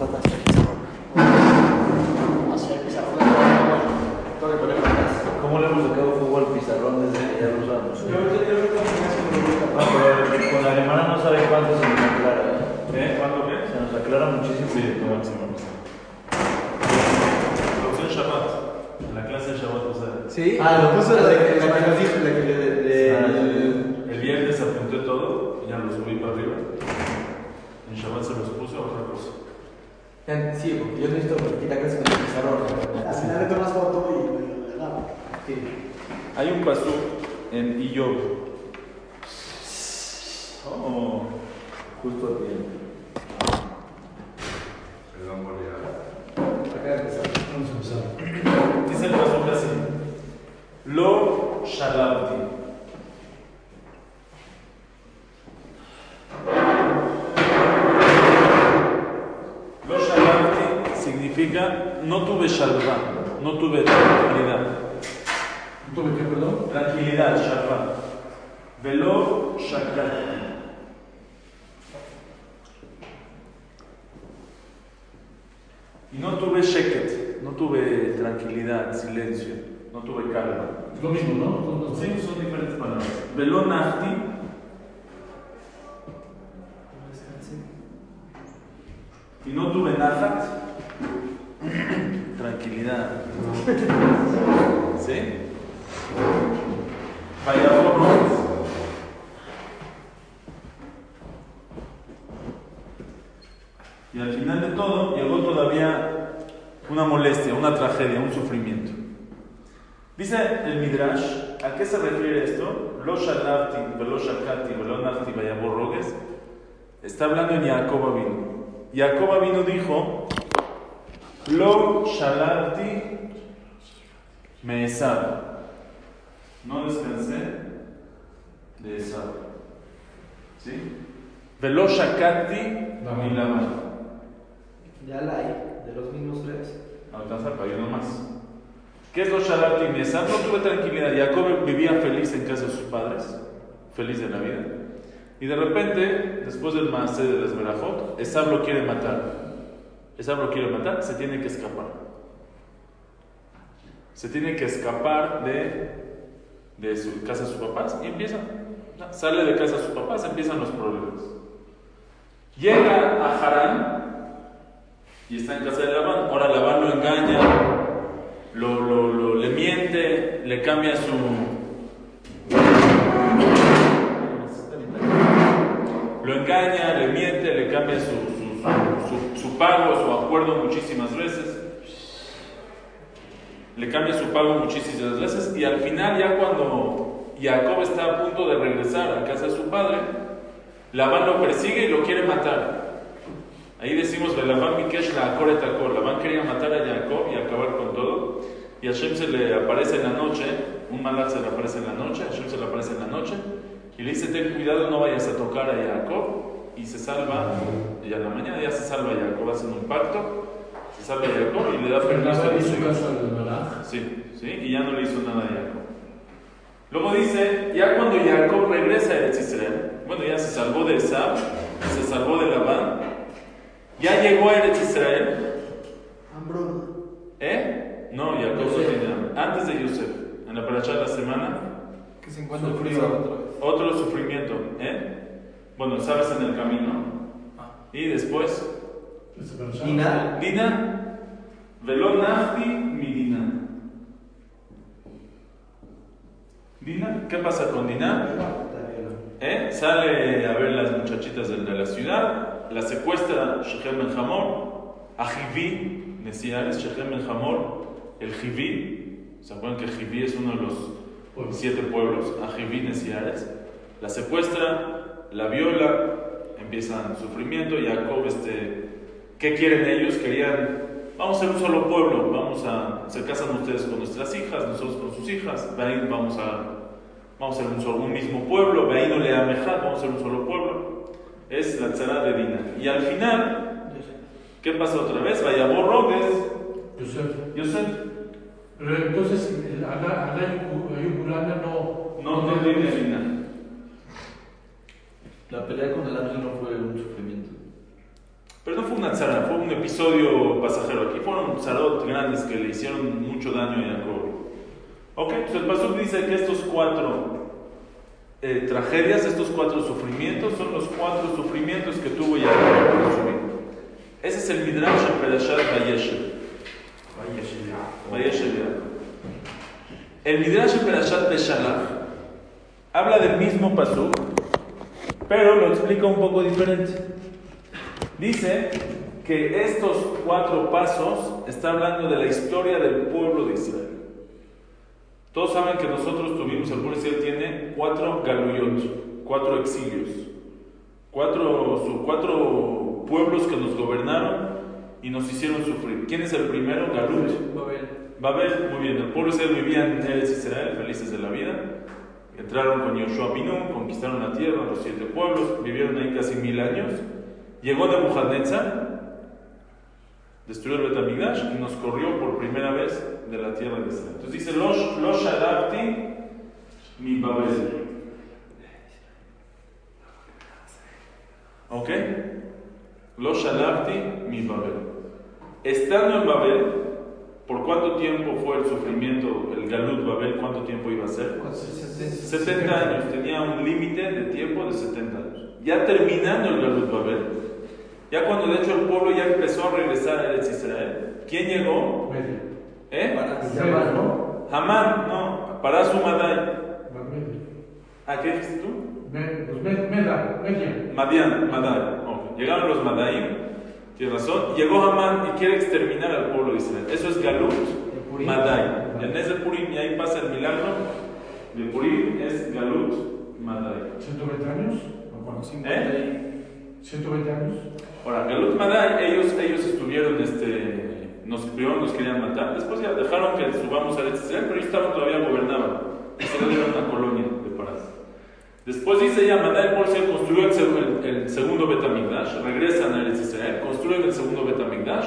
el pizarrón. Hacia el pizarrón. Problema es ¿Cómo le hemos sacado fuego al pizarrón desde que ya lo usamos? Yo me hace No, pero con la alemana no sabe cuánto se nos aclara. ¿eh? ¿Eh? ¿Cuándo qué? Se nos aclara muchísimo. Sí, máximo. Producción Shabbat. En la clase de Shabbat, o sea. Sí. Ah, lo puso la que que nos dijo, la que le. Ah, le- El viernes apunté todo, ya lo subí para arriba. En Shabbat se los puse a otra cosa. Sí, porque yo necesito quitar clase con el pizarrón. Al final le tomas foto y me lo agarro. Sí. Hay un pasú en Iyob. Oh, Justo a tiempo. Perdón por llegar. Acá empezamos. Vamos a empezar. dice el pasú así. Lo shalabti. Significa no tuve shalva, no tuve tranquilidad. ¿Tuve qué, perdón? Tranquilidad, shalva. Velo shakati. Y no tuve sheket, no tuve tranquilidad, silencio, no tuve calma. Es lo mismo, ¿no? Sí, son diferentes palabras. Velo nafti. Y no tuve nafat. Tranquilidad. ¿Sí? Vaya Y al final de todo llegó todavía una molestia, una tragedia, un sufrimiento. Dice el Midrash, ¿a qué se refiere esto? Lo shakati, velo nafti. Está hablando en Jacob Avinu. Jacob Avinu dijo, Lo shalafti me. No descansé de esab. ¿Sí? Velo shakati lavan. Ya la hay, de los mismos tres. Alcanza para uno más. ¿Qué es lo Shalat y Mesab? No tuve tranquilidad. Jacob vivía feliz en casa de sus padres, feliz de la vida. Y de repente, después del Maaseh de las Berajot, Esab lo quiere matar. Esab lo quiere matar, se tiene que escapar. Se tiene que escapar de, de su casa de sus papás y empieza. Sale de casa de sus papás, empiezan los problemas. Llega a Harán y está en casa de Labán. Ahora Labán lo engaña, lo, lo, le miente, le cambia su. Lo engaña, le miente, le cambia su, su- pago, su acuerdo muchísimas veces. Le cambia su pago muchísimas veces y al final ya cuando Jacob está a punto de regresar a casa de su padre, Labán lo persigue y lo quiere matar. Ahí decimos, Labán Mikesh la. Labán quería matar a Jacob y acabar con todo. Y a Hashem se le aparece en la noche, un malach se le aparece en la noche, Hashem se le aparece en la noche, y le dice, ten cuidado, no vayas a tocar a Jacob, y se salva, y a la mañana ya se salva Jacob, hacen un pacto, se salva Jacob y le da permiso a su. Sí, sí, y ya no le hizo nada a Jacob. Luego dice, ya cuando Jacob regresa a Eretz Israel, bueno, ya se salvó de Esab, se salvó de Labán, ya llegó a Eretz Israel, Hambruna. ¿eh? No, Jacob no tiene hambre. Antes de Yosef, en la paracha de la semana, Que se encuentra Sufrió. frío otra vez. otro sufrimiento, ¿eh? Bueno, sabes en el camino. Y después. Dina, Velón Nafti, mi Dina. Dina, ¿qué pasa con Dina? ¿Eh? Sale a ver las muchachitas de, de la ciudad, la secuestra Shechem el Hamor, a Jiví, Nesiares, Shechem el Hamor, el Jiví, ¿se acuerdan que Jiví es uno de los siete pueblos? A Jiví, Nesiares, la secuestra, la viola, empiezan sufrimiento, Jacob, este, ¿qué quieren ellos? Querían, vamos a ser un solo pueblo, vamos a, se casan ustedes con nuestras hijas, nosotros con sus hijas, vamos a Vamos a ser un, solo, un mismo pueblo, Veino le vamos a ser un solo pueblo. Es la tzara de Dina. Y al final, ¿qué pasa otra vez? Vaya Borrogues, Yosef. Yosef. Pero entonces, el Agá Ayuburana no. No, no tiene Dina. La pelea con el ángel no fue un sufrimiento. Pero no fue una tzara, fue un episodio pasajero. Aquí fueron tzarot grandes que le hicieron mucho daño a Jacob. Ok, entonces el pastor dice que estos cuatro eh, tragedias, estos cuatro sufrimientos, son los cuatro sufrimientos que tuvo Jacob en su vida. Ese es el Midrash en Perashat Vayeshev. El Midrash en Perashat Beshalach habla del mismo pasuk, pero lo explica un poco diferente. Dice que estos cuatro pasos está hablando de la historia del pueblo de Israel. Todos saben que nosotros tuvimos, el pueblo de Israel tiene cuatro galuyot, cuatro exilios, cuatro, cuatro pueblos que nos gobernaron y nos hicieron sufrir. ¿Quién es el primero? Galut. Babel, muy bien, el pueblo de Israel vivía en Israel, felices de la vida. Entraron con Yoshua Binú, conquistaron la tierra, los siete pueblos, vivieron ahí casi mil años. Llegó Nebuchadnezzar, destruyó el Betamigdash y nos corrió por primera vez de la tierra de Israel. Entonces dice, Los, los Sharabti mi Babel. ¿Ok? Los Shalabti mi Babel. Estando en Babel, ¿por cuánto tiempo fue el sufrimiento, el Galut Babel? ¿Cuánto tiempo iba a ser? 70 años, tenía un límite de tiempo de 70 años. Ya terminando el Galut Babel, ya cuando de hecho el pueblo ya empezó a regresar a Eretz Israel, ¿quién llegó? ¿Eh? Llamas, ¿no? Hamán, no, para su. ¿A qué dijiste tú? Pues. Madian, Madai. Ok. Llegaron los Madaim, tienes razón. Llegó Hamán y quiere exterminar al pueblo de Israel. Eso es Galut. Madai. El mes de Purim, y ahí pasa el milagro de Purim, es Galut, Madai. 120 años. ¿Eh? 120 años. Ahora, Galut Madai, ellos, ellos estuvieron, este, nos, primero nos querían matar, después ya dejaron que subamos a Israel, pero ellos estaban todavía gobernaban. Israel era una colonia de Parás. Después dice ya, Madai por se construyó el, el- el segundo Betamigdash, regresan a Israel, construyen el segundo Betamigdash.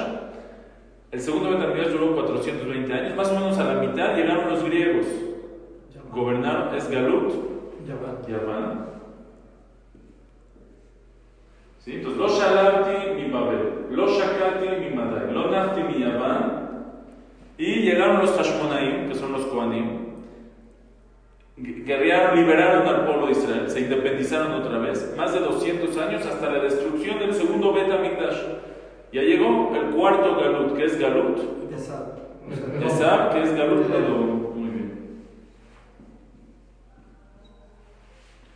El segundo Betamigdash duró 420 años, más o menos a la mitad llegaron los griegos. Gobernaron, es Galut, Yaván. ¿Sí? Entonces, lo shalabti mi Babel, lo shakati mi Madai, lo nafti mi Yaván. Y llegaron los Hashmonaim, que son los Koanim. Guerrearon, liberaron al pueblo de Israel, se independizaron otra vez, más de 200 años hasta la destrucción del segundo Bet Amikdash. Ya llegó el cuarto Galut, que es Galut, Esab, que es Galut. Muy bien.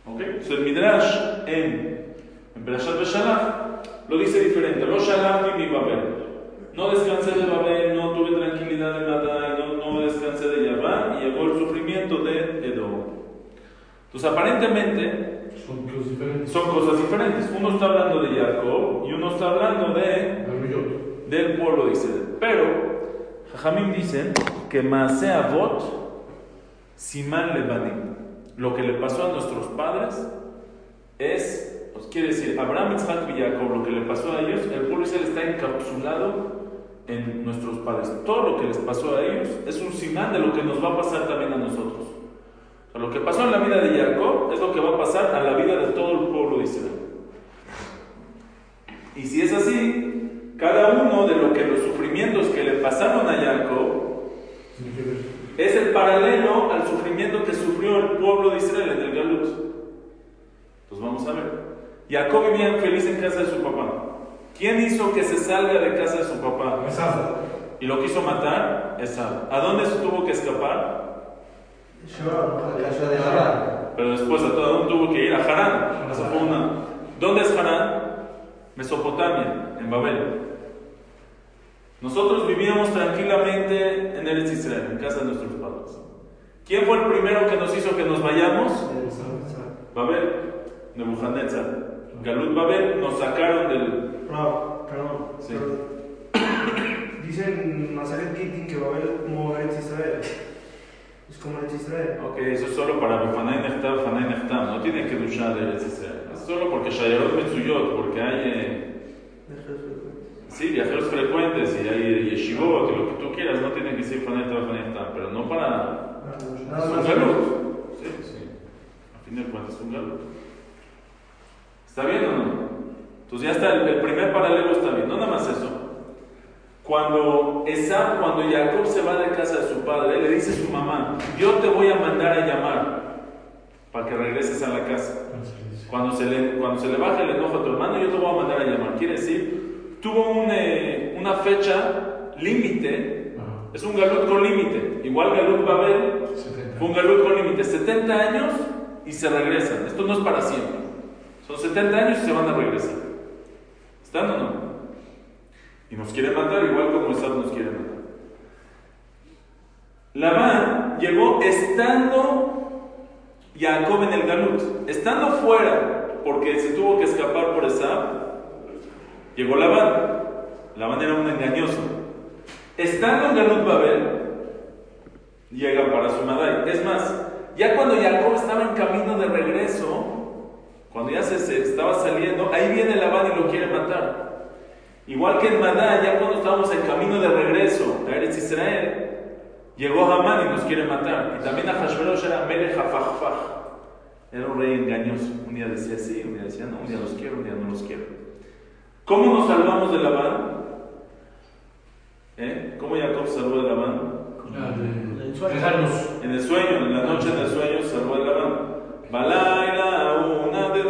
¿Ok? Entonces el Midrash en, en Perashat Beshalach lo dice diferente. Lo Shalachti mi Babel. No descansé de Babel, no tuve tranquilidad en Madai, no, no descansé de Yaván y llegó el sufrimiento de Edom. Entonces aparentemente Son cosas diferentes. son cosas diferentes. Uno está hablando de Jacob y uno está hablando de del pueblo de Israel. Pero, Jajamim dicen que Maaseh Avot, Simán Lebanim, lo que le pasó a nuestros padres es, pues quiere decir, Abraham, Isaac y Jacob, lo que le pasó a ellos, el pueblo Israel está encapsulado en nuestros padres. Todo lo que les pasó a ellos es un simán de lo que nos va a pasar también a nosotros. Lo que pasó en la vida de Jacob es lo que va a pasar a la vida de todo el pueblo de Israel. Y si es así, cada uno de lo que los sufrimientos que le pasaron a Jacob es el paralelo al sufrimiento que sufrió el pueblo de Israel en el Galut. Pues vamos a ver. Jacob vivía feliz en casa de su papá. ¿Quién hizo que se salga de casa de su papá? Esab. Y lo quiso matar, Esab. ¿A dónde se tuvo que escapar? La casa de Harán. Pero después a todo dónde tuvo que ir a Harán. ¿Dónde es Harán? Mesopotamia, en Babel. Nosotros vivíamos tranquilamente en Eretz Israel, en casa de nuestros padres. ¿Quién fue el primero que nos hizo que nos vayamos? Babel, Nebuchadnezzar. Galut Babel nos sacaron del. Bravo, perdón. Sí. Pero Dicen Nazaret Kittin que Babel como Eretz Israel. Es como Eretz Israel. Ok, eso es solo para Befanay Neftab, Fanay Neftab. No tiene que duchar de Eretz Israel. Es solo porque Shayarot Metsuyot, porque hay. eh, Sí, viajeros frecuentes y hay yeshivot y lo que tú quieras, no tiene que ser Fanay Neftab, Fanay Neftab, pero no para. Es un galut. Sí, sí. A fin de cuentas es un galut. ¿Está bien o no? Entonces ya está, el, el primer paralelo está bien. No nada más Cuando Esab, cuando Jacob se va de casa de su padre, le dice a su mamá, yo te voy a mandar a llamar para que regreses a la casa. Cuando se le, cuando se le baja el enojo a tu hermano, yo te voy a mandar a llamar. Quiere decir, tuvo un, eh, una fecha límite, es un galut con límite. Igual galut Babel fue un galut con límite, 70 años y se regresan. Esto no es para siempre. Son 70 años y se van a regresar. ¿Están o no? Y nos quiere matar igual como Esab nos quiere matar. Labán llegó estando Jacob en el Galut, estando fuera, porque se tuvo que escapar por Esab, llegó Labán. Labán era un engañoso. Estando en Galut Babel, llega para su Madai. Es más, ya cuando Jacob estaba en camino de regreso, cuando ya se, se estaba saliendo, ahí viene Labán y lo quiere matar. Igual que en Madá, ya cuando estábamos en camino de regreso a Eretz Israel, llegó Hamán y nos quiere matar. Y también a Hashverosh era Melech Hafajfaj. Era un rey engañoso. Un día decía sí, un día decía no, un día los quiero, un día no los quiero. ¿Cómo nos salvamos de Labán? ¿Eh? ¿Cómo Jacob salvó de Labán? En el sueño, en la noche del sueño salvó de Labán. Balaila, una de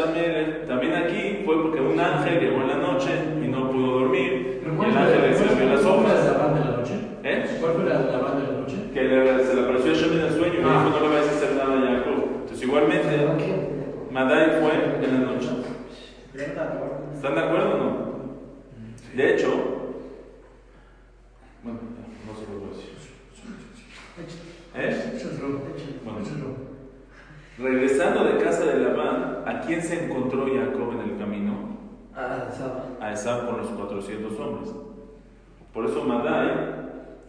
también. También aquí fue porque un ángel llegó en la noche y no pudo dormir. Y el ángel le escribió las hojas. la banda de la noche? ¿Eh? ¿Cuál fue la, la banda de la noche? Que le- se le apareció a Shem en el sueño y Ah. dijo: No le vayas a hacer nada a Jacob. Entonces, igualmente, Madai fue en la noche. ¿Están de acuerdo o no? De hecho, bueno, no se lo voy a decir. ¿Eh? Bueno, regresando de casa de Labán, ¿a quién se encontró Jacob en el camino? Ah, sábado. A Esab con los 400 hombres. Por eso Madai,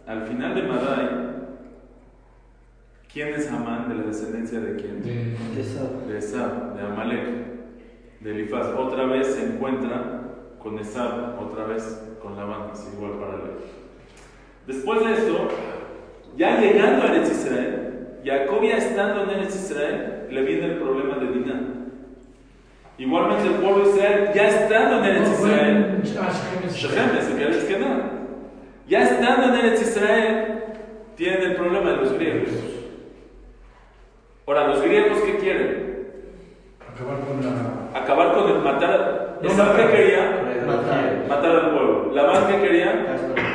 al final de Madai, ¿quién es Amán? ¿De la descendencia de quién? De, De sábado. de Esab, de Amalek, de Elifaz. Otra vez se encuentra con Esab, otra vez con Labán, así igual paralelo. Después de esto, ya llegando a Eretz Israel, Jacob ya estando en Eretz Israel, le viene el problema de Dinah. Igualmente el pueblo de Israel, ya estando en Eretz Israel, que. Ya estando en Eretz Israel, tienen el problema de los griegos. Ahora, ¿los griegos qué quieren? Acabar con la. Acabar con el matar. No, ¿Esab qué matar. quería? Matar. Matar al pueblo. ¿Labán qué quería?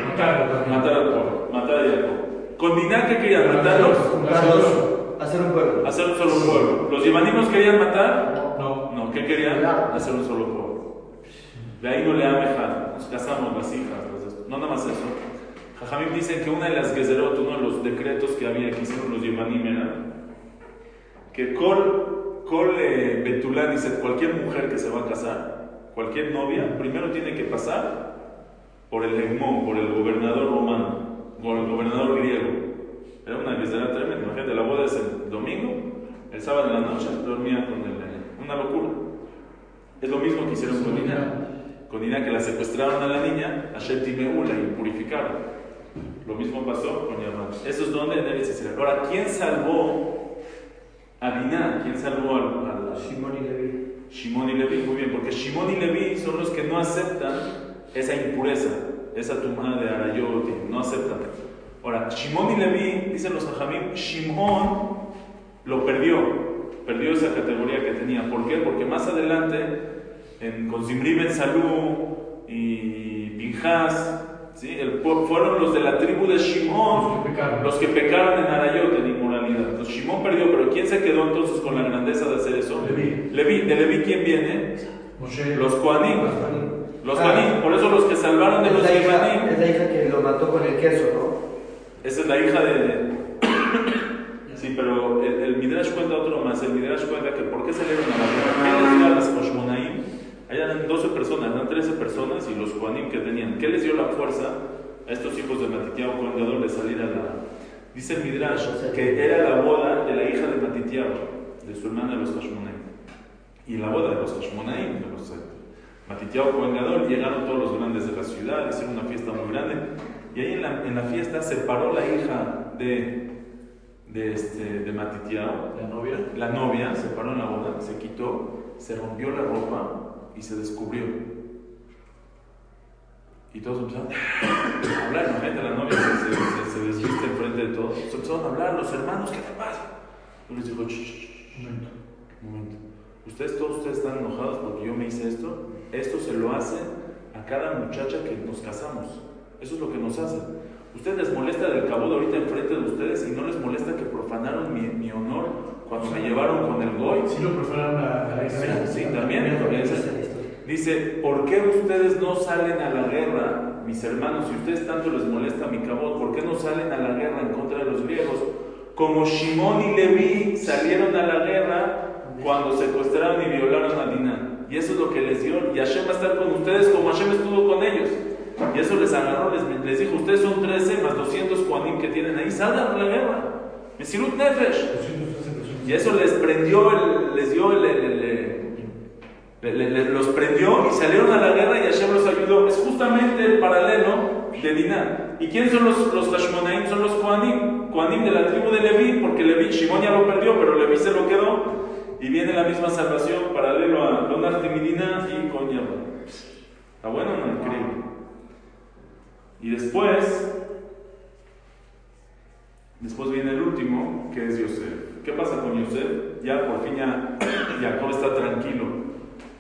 Matarlo también. Matar al pueblo. Matar a Jacob. ¿Con Diná qué querían? ¿Matarlos? Hacer un pueblo. Hacer un solo pueblo. ¿Los yemanimos querían matar? No. No, ¿qué querían? Hacer un solo pueblo. De ahí no le amejan. Nos casamos las hijas. No nada más eso. Jajamim dicen que una de las Gezerot, uno de los decretos que había que hicieron los Yevanim era que Kol, Kol eh, Betulá dice cualquier mujer que se va a casar, cualquier novia, primero tiene que pasar por el Egmón, por el gobernador romano, gobernador griego. Era una Gezerá tremenda. Imagínate, la boda es el domingo, el sábado en la noche dormía con el. eh, Una locura. Es lo mismo que hicieron con Diná. Con Diná que la secuestraron a la niña, a Shetimeula y purificaron. Lo mismo pasó con Yamán. Eso es donde en Eretz Israel. Ahora, ¿quién salvó a Diná? ¿Quién salvó al, al- Simón y Levi. Shimon y Levi? Muy bien, porque Shimon y Levi son los que no aceptan esa impureza, esa tumada de Arayot, no aceptan. Ahora, Shimon y Levi, dicen los Jajamim, Shimon lo perdió, perdió esa categoría que tenía. ¿Por qué? Porque más adelante, en, con Zimri Ben Salú y Pinjas, ¿sí? El fueron los de la tribu de Shimon Los que pecaron. en Arayot, en inmoralidad. Entonces Shimon perdió, pero ¿quién se quedó entonces con la grandeza de hacer eso? Leví. Leví. ¿De Leví quién viene? Moshe. Los Koanim. Los Ah. Por eso los que salvaron de los la, hija, es la hija que lo mató con el queso, ¿no? Esa es la hija de. Sí, pero el, el Midrash cuenta otro más. El Midrash cuenta que ¿por qué salieron a la guerra? ¿Qué les dio a las Hoshmonaim? Allá eran 12 personas, eran 13 personas y los Koanim que tenían. ¿Qué les dio la fuerza a estos hijos de Matitiao Cohen de salir a la. Dice el Midrash que era la boda de la hija de Matitiao, de su hermana de los Hashmonaim. Y la boda de los Hashmonaim, de los Matitiao Cohen Gadol, llegaron todos los grandes de la ciudad, hicieron una fiesta muy grande. Y ahí en la, en la fiesta se paró la hija de, de, este, de Matitiao, La novia. la novia, se paró en la boda, se quitó, se rompió la ropa y se descubrió. Y todos empezaron a hablar, imagínate, la novia se, se, se, desviste enfrente de todos. Se empezaron a hablar, los hermanos, ¿qué te pasa? Y les dijo, "Shh, shh, shh, Momento. un momento. Ustedes todos ustedes están enojados porque yo me hice esto. Esto se lo hacen a cada muchacha que nos casamos. Eso es lo que nos hacen. Ustedes les molesta del cabo de ahorita enfrente de ustedes y no les molesta que profanaron mi, mi honor cuando me llevaron con el goy. Sí lo preferaron la, la Sí, sí, también. también. Dice, ¿por qué ustedes no salen a la guerra, mis hermanos? Si ustedes tanto les molesta mi cabot, ¿por qué no salen a la guerra en contra de los griegos? Como Shimón y Leví salieron a la guerra cuando secuestraron y violaron a Dinah. Y eso es lo que les dio. Y Hashem va a estar con ustedes como Hashem estuvo con ellos. Y eso les agarró, les, dijo, ustedes son 13 más 200 Juanim que tienen ahí, salgan a la guerra. Mesirut Nefesh. 213 personas. Y eso les prendió, les dio, el, los prendió y salieron a la guerra y Hashem los ayudó. Es justamente el paralelo de Dinah. ¿Y quiénes son los, los? Son los Koanim. Koanim de la tribu de Leví, porque Leví, Shimon ya lo perdió, pero Leví se lo quedó. Y viene la misma salvación, paralelo a Lonar Timidina y con Yahweh. ¿Está bueno no? Increíble. Y después, después viene el último, que es Yosef. ¿Qué pasa con Yosef? Ya por fin ya Jacob está tranquilo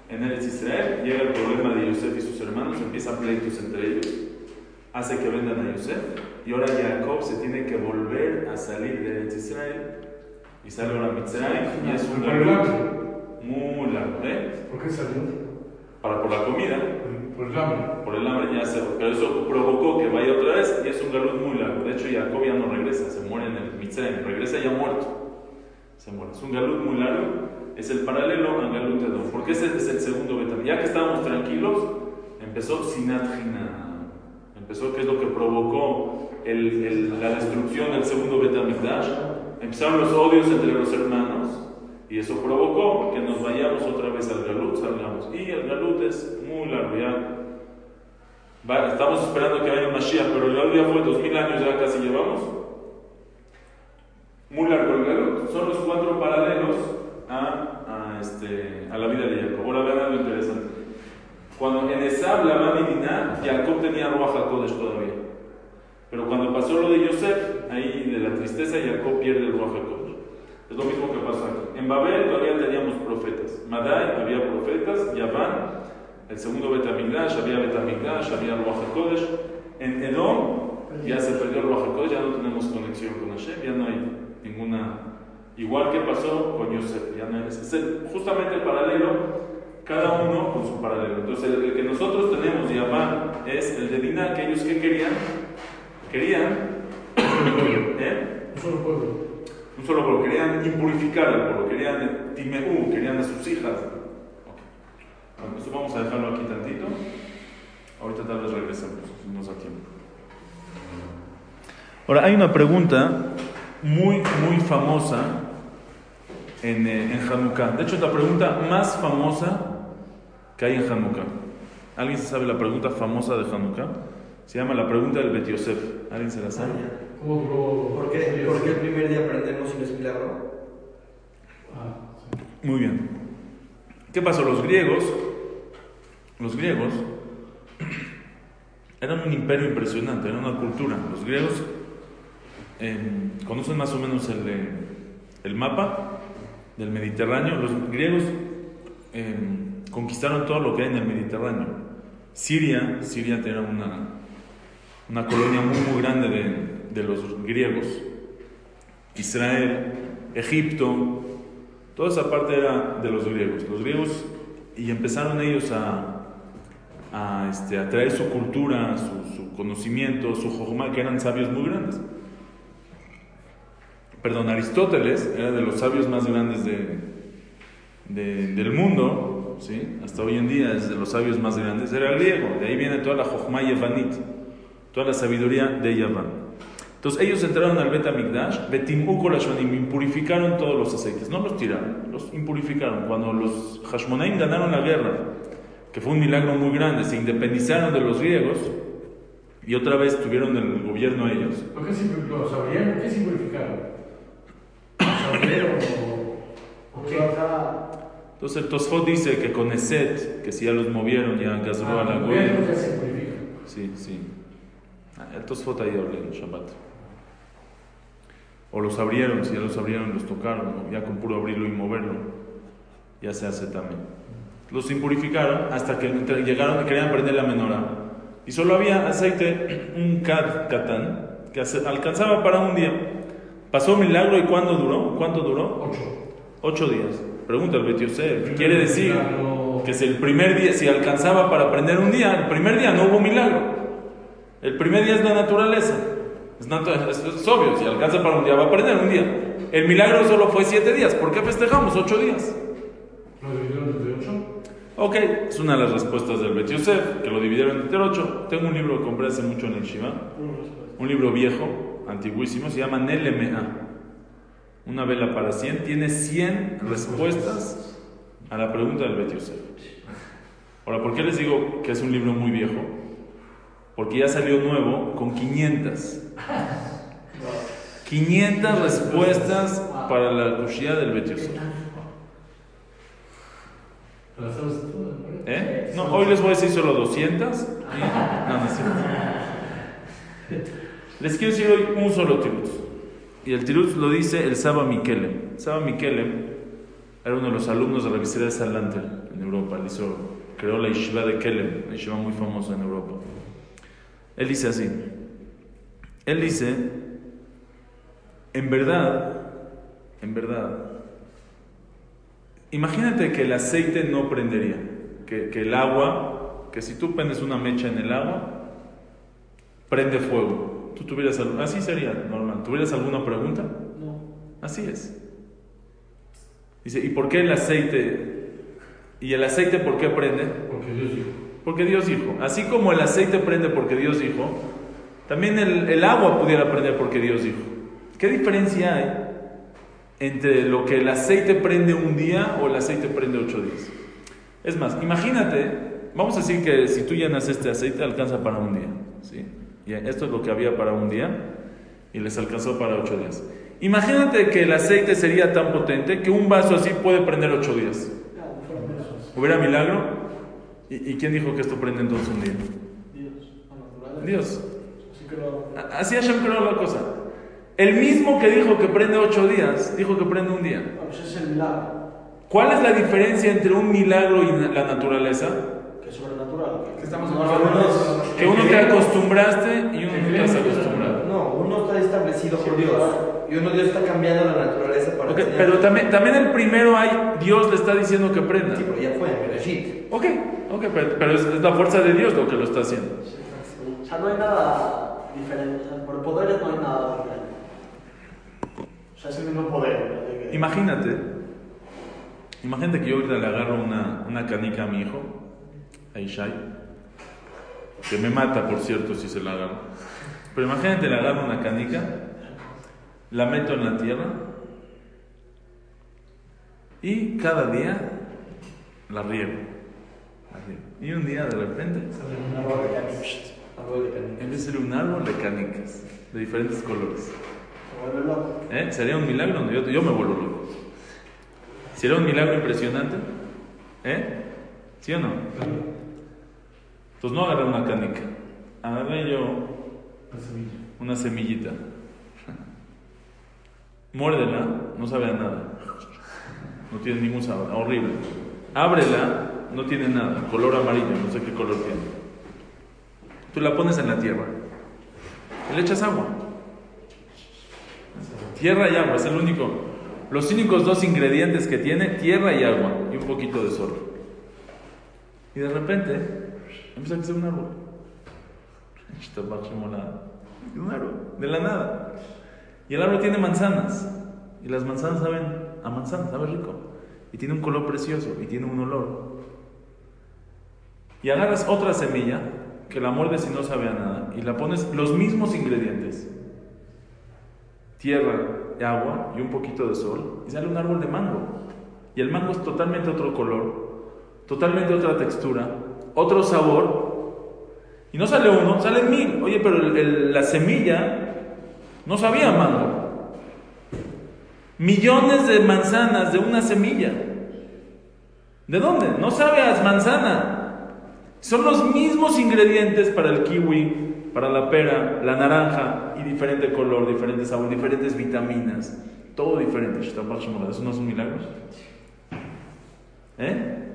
en Eretz Israel, llega el problema de Yosef y sus hermanos, empiezan pleitos entre ellos, hace que vendan a Yosef, y ahora Jacob se tiene que volver a salir de Israel, y sale ahora a Mitzrayim, y es un galut muy largo, ¿eh? ¿Por qué salió? Para por la comida, Por el hambre. por el hambre ya se pero eso provocó que vaya otra vez y es un galut muy largo. De hecho, Jacob ya no regresa, se muere en el Mitzrayim, regresa ya muerto. Se muere. Es un galut muy largo, es el paralelo al galut Edom. Porque ese es el segundo Betam. Ya que estábamos tranquilos, empezó Sinat Hina. Empezó, que es lo que provocó el- el- la destrucción del segundo Betamikdash. Empezaron los odios entre los hermanos. Y eso provocó que nos vayamos otra vez al Galut, salgamos. Y el Galut es muy largo, ya. Estamos esperando que vaya un Mashiach, pero el Galut ya fue dos mil años, ya casi llevamos. Muy largo el Galut. Son los cuatro paralelos a, este, a la vida de Jacob. Ahora vean algo interesante. Cuando en Esab, Labán y Dinah, Jacob tenía Ruach HaKodesh todavía. Pero cuando pasó lo de Yosef, ahí de la tristeza, Jacob pierde el Ruach HaKodesh. Es lo mismo que pasó aquí. En Babel todavía teníamos profetas. Madai había profetas, Yaván, el segundo Betamigdash, había Betamigdash, había Ruach HaKodesh. En Edom ya se perdió el Ruach HaKodesh, ya no tenemos conexión con Hashem, ya no hay ninguna... Igual que pasó con Yosef, ya no hay... Es justamente el paralelo, cada uno con su paralelo. Entonces el, que nosotros tenemos, Yaván, es el de Dinah, que ellos ¿qué querían? Querían... ¿eh? Un solo pueblo. Un solo pueblo, querían impurificar al pueblo, querían Timeú, querían a sus hijas. Ok. Bueno, esto vamos a dejarlo aquí tantito. Ahorita tal vez regresemos, nos da tiempo. Ahora, hay una pregunta muy, muy famosa en, eh, en Hanukkah. De hecho, es la pregunta más famosa que hay en Hanukkah. ¿Alguien se sabe la pregunta famosa de Hanukkah? Se llama la pregunta del Bet Yosef. ¿Alguien se la sabe? ¿Por qué, ¿Por qué el primer día aprendemos y no es milagro? Ah, sí. Muy bien. ¿Qué pasó? Los griegos, los griegos eran un imperio impresionante, era una cultura. Los griegos eh, conocen más o menos el, eh, el mapa del Mediterráneo. Los griegos eh, conquistaron todo lo que hay en el Mediterráneo. Siria, Siria era una, una colonia muy, muy grande de, de los griegos. Israel, Egipto, Toda esa parte era de los griegos. Los griegos, y empezaron ellos a, a, este, a traer su cultura, su, conocimiento, su jojma, que eran sabios muy grandes. Perdón, Aristóteles era de los sabios más grandes de, de- del mundo, ¿sí? hasta hoy en día es de los sabios más grandes, era griego. De ahí viene toda la jojma yavanit, toda la sabiduría de Yaván. Entonces ellos entraron al Bet Amigdash, Betimú Kolashonim, impurificaron todos los aceites, no los tiraron, los impurificaron. Cuando los Hashmonaim ganaron la guerra, que fue un milagro muy grande, se independizaron de los griegos y otra vez tuvieron el gobierno ellos. ¿Por qué simple- lo sabrían? ¿Qué simplificaron? ¿Lo sabrían o, o qué? Entonces el Tosfot dice que con Eset, que si ya los movieron, ya a la Ah, ya se purifica. Sí, sí. Ah, El Tosfot ahí habla en Shabbat. O los abrieron, si ya los abrieron, los tocaron, ¿no? ya con puro abrirlo y moverlo, ya se hace también. Los impurificaron hasta que llegaron y querían prender la menorá. Y solo había aceite, un kad katán, que alcanzaba para un día. Pasó milagro y ¿cuándo duró? ¿Cuánto duró? Ocho. Ocho días. Pregunta el Bet Yosef. Quiere decir Milagro. que si el primer día, si alcanzaba para prender un día, el primer día no hubo milagro. El primer día es la naturaleza. Es, natu- es- es obvio, si alcanza para un día va a prender un día. El milagro solo fue siete días. ¿Por qué festejamos ocho días? ¿Lo dividieron entre ocho? Ok, es una de las respuestas del Bet Yosef, que lo dividieron entre ocho. Tengo un libro que compré hace mucho en el Shiva, un libro viejo, antiguísimo, se llama Nelemea. Una vela para 100, tiene 100 respuestas a la pregunta del Bet Yosef. Ahora, ¿por qué les digo que es un libro muy viejo? Porque ya salió nuevo con 500. 500 respuestas para la Kushia del Bet Yosef. ¿Te las sabes todas? ¿no? ¿Eh? No, hoy les voy a decir solo 200. y- No, no. Les quiero decir hoy un solo tirutz. Y el tirutz lo dice el Saba Mikelem. Saba Mikelem era uno de los alumnos de la Visera de Salanter en Europa. Él hizo, creó la Yeshiva de Kelem, una yeshiva muy famosa en Europa. Él dice así. Él dice, en verdad, en verdad, Imagínate que el aceite no prendería, que, que el agua, que si tú prendes una mecha en el agua, prende fuego. ¿Tú tuvieras algo? Así sería normal. ¿Tuvieras alguna pregunta? No. Así es. Dice, ¿y por qué el aceite? ¿Y el aceite por qué prende? Porque Dios dijo. Porque Dios dijo. Así como el aceite prende porque Dios dijo, también el, el agua pudiera prender porque Dios dijo. ¿Qué diferencia hay entre lo que el aceite prende un día o el aceite prende ocho días? Es más, imagínate, vamos a decir que si tú llenas este aceite alcanza para un día. ¿sí? Y esto es lo que había para un día y les alcanzó para ocho días. Imagínate que el aceite sería tan potente que un vaso así puede prender ocho días. ¿Hubiera milagro? ¿Y, y quién dijo que esto prende entonces un día? Dios, la. Dios. Así que. A- Así Hashem creó la cosa. El mismo que dijo que prende ocho días, dijo que prende un día. Pues es el milagro, ¿Cuál es la diferencia entre un milagro y la naturaleza? que es sobrenatural. Que estamos No. Que uno te acostumbraste y uno no te has acostumbrado. No, uno está establecido por Dios. Y uno Dios está cambiando la naturaleza para Ok, enseñar. pero también, también el primero hay, Dios le está diciendo que prenda. Sí, pero ya fue en Bereshit. Ok, ok, pero, pero es, es la fuerza de Dios lo que lo está haciendo. O sea, no hay nada diferente. O sea, por poderes no hay nada diferente. O sea, es el mismo poder. que- Imagínate, imagínate que yo ahorita le agarro una, una canica a mi hijo, a Ishai, que me mata, por cierto, si se la agarro. Pero imagínate, le agarro una canica, la meto en la tierra y cada día la riego. la riego. Y un día de repente, Un árbol de canicas. Ser un árbol de canicas, de diferentes colores. ¿Eh? ¿Sería un milagro? Yo, yo me vuelvo loco. ¿Sería un milagro impresionante? ¿Eh? ¿Sí o no? Entonces no agarré una canica. Agarré yo una semillita. Muérdela, no sabe a nada. No tiene ningún sabor, horrible. Ábrela, no tiene nada, color amarillo, no sé qué color tiene. Tú la pones en la tierra y le echas agua. Tierra y agua, es el único. Los únicos dos ingredientes que tiene, tierra y agua y un poquito de sol. Y de repente empieza a crecer un árbol. Un árbol, de la nada. Y el árbol tiene manzanas. Y las manzanas saben a manzana, sabe rico. Y tiene un color precioso y tiene un olor. Y agarras otra semilla que la muerdes y no sabe a nada. Y la pones los mismos ingredientes. Tierra, agua y un poquito de sol. Y sale un árbol de mango. Y el mango es totalmente otro color. Totalmente otra textura. Otro sabor. Y no sale uno, salen mil. Oye, pero la semilla no sabía mango. Millones de manzanas de una semilla. ¿De dónde? No sabe a manzana. Son los mismos ingredientes para el kiwi, para la pera, la naranja, y diferente color, diferente sabor, diferentes vitaminas. Todo diferente. ¿Eso no son milagros? ¿Eh?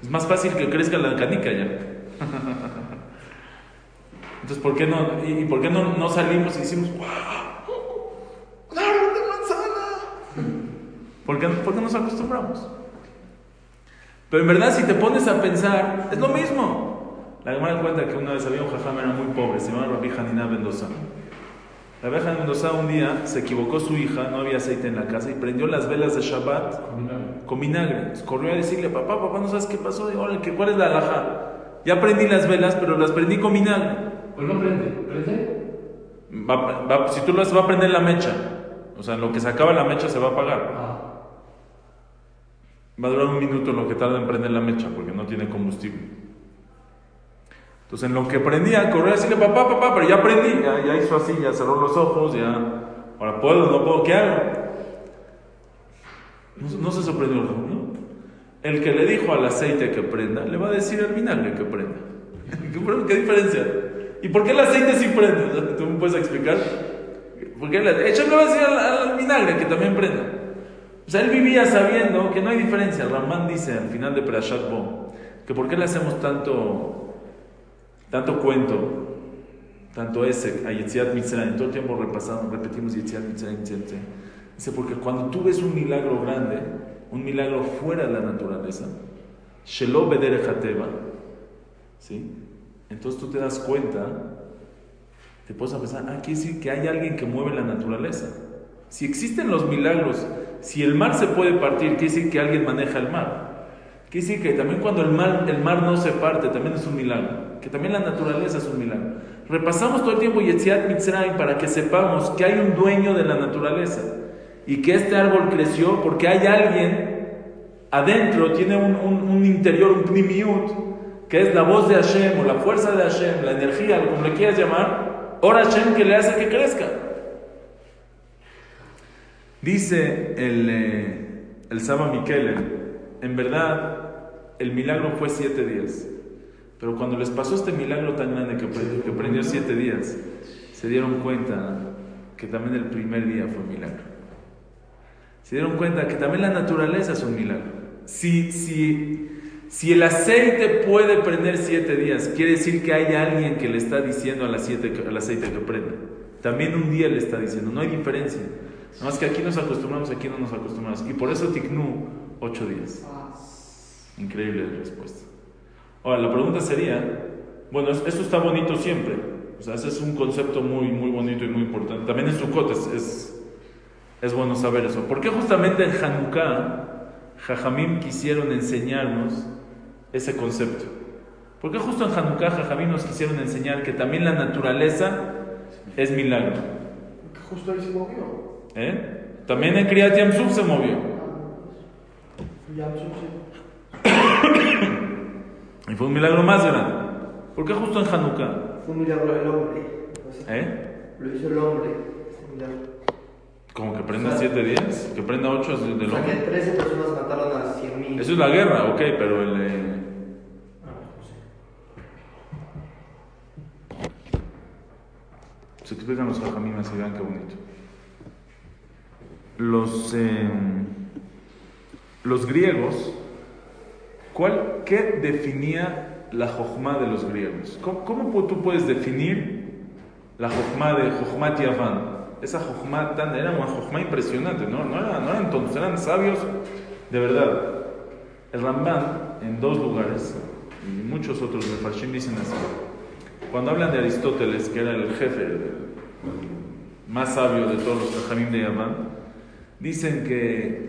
Es más fácil que crezca la canica ya. Entonces, ¿por qué no, y por qué no, no salimos y decimos, ¡wow! ¡Un árbol de manzana! ¿Por qué, ¿Por qué nos acostumbramos? Pero en verdad, si te pones a pensar, es lo mismo. La Gemara cuenta que una vez había un jajam, era muy pobre, se llamaba Rabbi Hanina Mendoza. La vieja de Mendoza un día se equivocó su hija, no había aceite en la casa y prendió las velas de Shabbat con vinagre. corrió a decirle, papá, papá, ¿no sabes qué pasó? Digo, ¿cuál es la alhaja? Ya prendí las velas, pero las prendí con vinagre. Pues no prende, ¿prende? si tú las va a prender la mecha, o sea, en lo que se acaba la mecha se va a apagar. Ah. Va a durar un minuto lo que tarda en prender la mecha porque no tiene combustible. Entonces, en lo que prendía, corrió a decirle, papá, papá, pero ya prendí, ya, hizo así, ya cerró los ojos, ya. Ahora puedo, no puedo, ¿qué hago? No, se sorprendió, ¿no? El que le dijo al aceite que prenda, le va a decir al vinagre que prenda. ¿Qué, diferencia? ¿Y por qué el aceite sí prende? ¿Tú me puedes explicar? ¿Por qué le, le va a decir al, vinagre que también prenda. O sea, él vivía sabiendo que no hay diferencia. Ramán dice al final de Perashat Bo, que por qué le hacemos tanto, tanto cuento, tanto ese, a Yetziat Mitzrayim, todo el tiempo repasamos, repetimos Yetziat Mitzrayim, Mitzrayim. Dice, porque cuando tú ves un milagro grande, un milagro fuera de la naturaleza, Shelo ¿sí? Entonces tú te das cuenta, te puedes pensar, ah, quiere decir que hay alguien que mueve la naturaleza. Si existen los milagros, si el mar se puede partir, quiere decir que alguien maneja el mar. Quiere decir que también cuando el mar, el mar no se parte, también es un milagro. Que también la naturaleza es un milagro. Repasamos todo el tiempo Yetziat Mitzrayim para que sepamos que hay un dueño de la naturaleza y que este árbol creció porque hay alguien adentro, tiene un, un, interior, un primiut, que es la voz de Hashem o la fuerza de Hashem, la energía, como le quieras llamar, ora Hashem que le hace que crezca. Dice el, eh, el Saba Miquel, en verdad el milagro fue siete días, pero cuando les pasó este milagro tan grande que, que prendió siete días, se dieron cuenta que también el primer día fue milagro se dieron cuenta que también la naturaleza es un milagro. Si, si, si el aceite puede prender siete días, quiere decir que hay alguien que le está diciendo al aceite, que prenda. También un día le está diciendo, no hay diferencia. Nada más que aquí nos acostumbramos, aquí no nos acostumbramos. Y por eso Tiknu, ocho días. Increíble la respuesta. Ahora, la pregunta sería, bueno, esto está bonito siempre. O sea, ese es un concepto muy, muy bonito y muy importante. También en Sukkot es, es es bueno saber eso. ¿Por qué justamente en Hanukkah Jajamim quisieron enseñarnos ese concepto? ¿Por qué justo en Hanukkah Jajamim nos quisieron enseñar que también la naturaleza es milagro? Porque justo ahí se movió. ¿Eh? También en Kriyat Yamsuf se movió. y fue un milagro más grande. ¿Por qué justo en Hanukkah? Fue un milagro del hombre. ¿Eh? Lo hizo el hombre. milagro. Como que prenda siete días, que prenda ocho del o sea, que 13 personas mataron a 100 mil. Eso es la guerra, ok, pero el. Eh... Se explican los jajaminas y vean qué bonito. Los, eh, los griegos, ¿cuál, ¿qué definía la jojma de los griegos? ¿Cómo, cómo tú puedes definir la jojma de Jojmat Yavan? Esa jojma tan, era una jojma impresionante, ¿no? No, era, no eran tontos, eran sabios de verdad. El Ramban, en dos lugares, y muchos otros de Farshim dicen así, cuando hablan de Aristóteles, que era el jefe, el más sabio de todos los Jajamim de Yaván, dicen que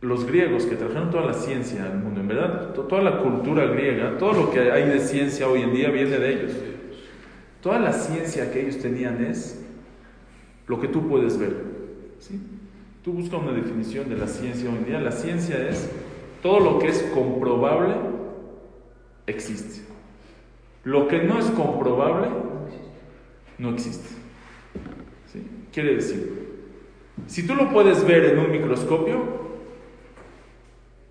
los griegos que trajeron toda la ciencia al mundo, en verdad, toda la cultura griega, todo lo que hay de ciencia hoy en día viene de ellos. Toda la ciencia que ellos tenían es lo que tú puedes ver. ¿sí? Tú buscas una definición de la ciencia hoy en día. La ciencia es todo lo que es comprobable existe. Lo que no es comprobable no existe. ¿Sí? Quiere decir, si tú lo puedes ver en un microscopio,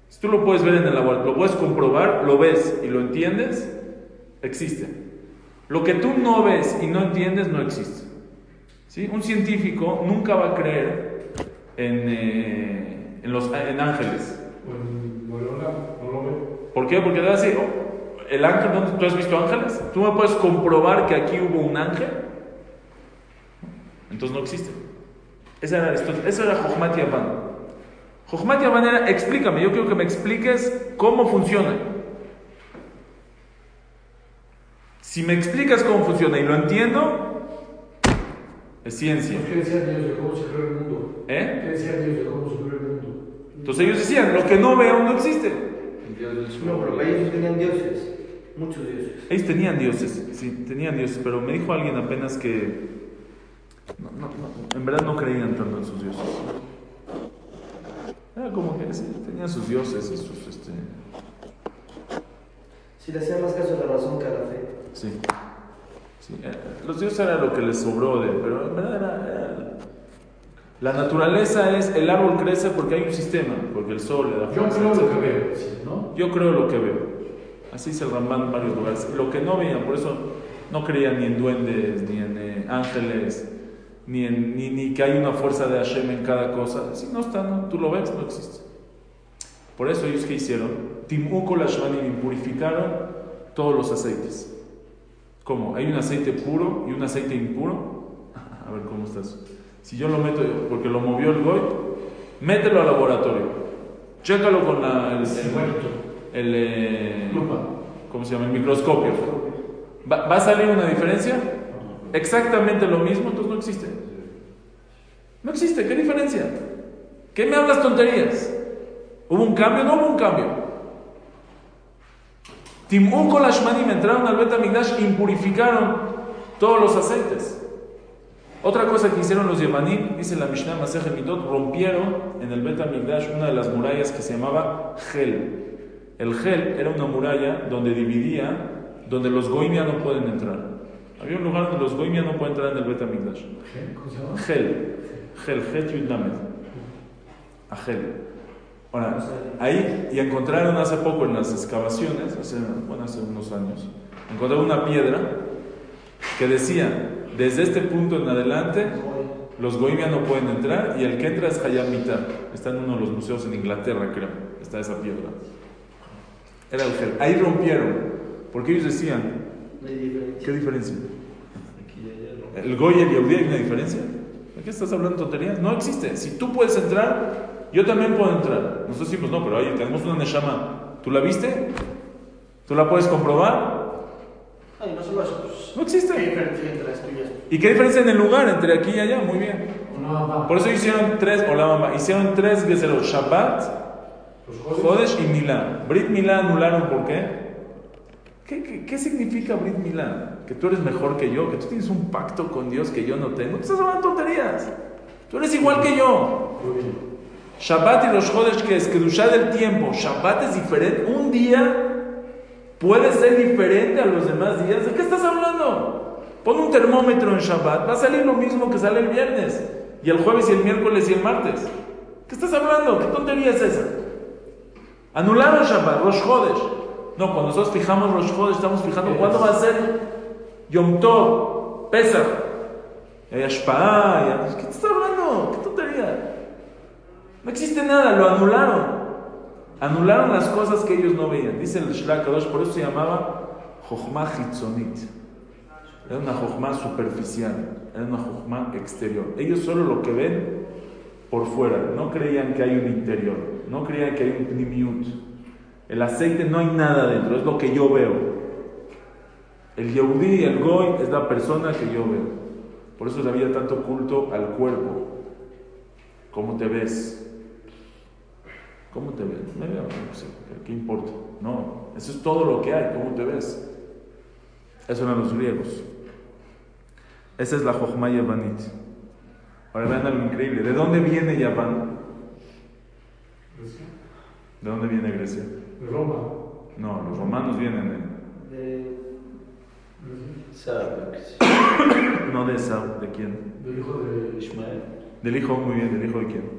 Si tú lo puedes ver en el agua, lo puedes comprobar, lo ves y lo entiendes, existe. Lo que tú no ves y no entiendes no existe. ¿Sí? Un científico nunca va a creer en, eh, en los, en ángeles. Pues. ¿Por qué? Porque te va a decir, "Oh, el ángel, ¿dónde- ¿tú has visto ángeles? ¿Tú me puedes comprobar que aquí hubo un ángel? Entonces no existe. Esa era Aristóteles, eso era Jochmat Yavan. Jochmat Yavan era, explícame, yo quiero que me expliques cómo funciona. Si me explicas cómo funciona y lo entiendo, es ciencia. ¿Qué decía Dios de cómo se creó el mundo? ¿Eh? ¿Qué decía Dios de cómo se creó el mundo? Entonces ellos decían, lo que no veo no existe. No, pero ellos tenían dioses. Muchos dioses. Ellos tenían dioses, sí, tenían dioses, pero me dijo alguien apenas que no, no, no, en verdad no creían tanto en sus dioses. Era como que sí, tenían sus dioses y sus, este, Si le hacían más caso a la razón que a la fe. Sí, sí, eh, los dioses era lo que les sobró de, pero en verdad era, era- la naturaleza es, el árbol crece porque hay un sistema, porque el sol le da Yo creo lo que veo, ¿no? Yo creo lo que veo. Así dice el Rambán en varios lugares. Lo que no veían, por eso no creían ni en duendes, ni en eh, ángeles, ni, en, ni, ni que hay una fuerza de Hashem en cada cosa. Si no está, no, tú lo ves, no existe. Por eso ellos que hicieron, Timuco Lashmanim purificaron todos los aceites. ¿Cómo? Hay un aceite puro y un aceite impuro. A ver cómo está eso. Si yo lo meto, porque lo movió el Goy, mételo al laboratorio. Chécalo con la, el, el- eh. ¿cómo se llama? El microscopio. ¿Va, va a salir una diferencia? Exactamente lo mismo, entonces no existe. No existe, ¿qué diferencia? ¿Qué me hablas tonterías? ¿Hubo un cambio? No hubo un cambio. Timún con entraron al Betamigdash, impurificaron todos los aceites. Otra cosa que hicieron los Yemanim, dice la Mishnah Masej Mitot, rompieron en el Betamigdash una de las murallas que se llamaba Gel. El Gel era una muralla donde dividía, donde los Goimia no pueden entrar. Había un lugar donde los Goimia no pueden entrar en el Betamigdash. Gel. Gel, Het Yud Lamed. A Gel. Ahora, ahí, y encontraron hace poco en las excavaciones, hace, bueno, hace unos años, encontraron una piedra que decía, desde este punto en adelante, los Goimia no pueden entrar y el que entra es Hayam Mitar. Está en uno de los museos en Inglaterra, creo. Está esa piedra. Era el gel. Ahí rompieron, porque ellos decían, diferencia. ¿qué diferencia? ¿El Goy y el Yehudi hay una diferencia? ¿De qué estás hablando tonterías? No existe. Si tú puedes entrar, yo también puedo entrar. Nosotros decimos, no, pero ahí tenemos una Neshama. ¿Tú la viste? ¿Tú la puedes comprobar? Ay, no solo eso, pues. No existe. ¿Qué diferencia entre y esto? ¿Y qué diferencia en el lugar entre aquí y allá? Muy bien. Mamá. Por eso hicieron tres, o la mamá, hicieron tres Geserot, Shabbat, Los jóvenes. Jodesh y Milán. Brit Milán anularon, ¿por qué? ¿Qué, qué, qué significa Brit Milán? Que tú eres mejor que yo, que tú tienes un pacto con Dios que yo no tengo. Tú estás hablando tonterías. Tú eres igual que yo. Muy bien. Shabbat y los Jodesh, que es Kedushá del tiempo. Shabbat es diferente. Un día puede ser diferente a los demás días. ¿De qué estás hablando? Pon un termómetro en Shabbat. Va a salir lo mismo que sale el viernes. Y el jueves y el miércoles y el martes. ¿Qué estás hablando? ¿Qué tontería es esa? Anularon Shabbat, Rosh Chodesh. No, cuando nosotros fijamos Rosh Chodesh, estamos fijando cuándo va a ser Yom Tov, Pesach. Y hay Ashpah, y hay- ¿Qué estás hablando? ¿Qué tontería? No existe nada, lo anularon. Anularon las cosas que ellos no veían. Dice el Shlach Kadosh, por eso se llamaba Jochma Hitzonit. Era una Jochma superficial, era una Jochma exterior. Ellos solo lo que ven por fuera, no creían que hay un interior, no creían que hay un pnimiut. El aceite no hay nada dentro, es lo que yo veo. El Yehudi, el Goy, es la persona que yo veo. Por eso había tanto culto al cuerpo. ¿Cómo te ves? ¿Cómo te ves? Me veo, no sé, ¿qué importa? No, eso es todo lo que hay, ¿cómo te ves? Eso eran los griegos. Esa es la Jochma Yavanit. Ahora vean algo increíble. ¿De dónde viene Yaván? Grecia. ¿De dónde viene Grecia? De Roma. No, los romanos vienen de... De... No de ¿de quién? Del hijo de Ishmael. Del hijo, muy bien, ¿del hijo de quién?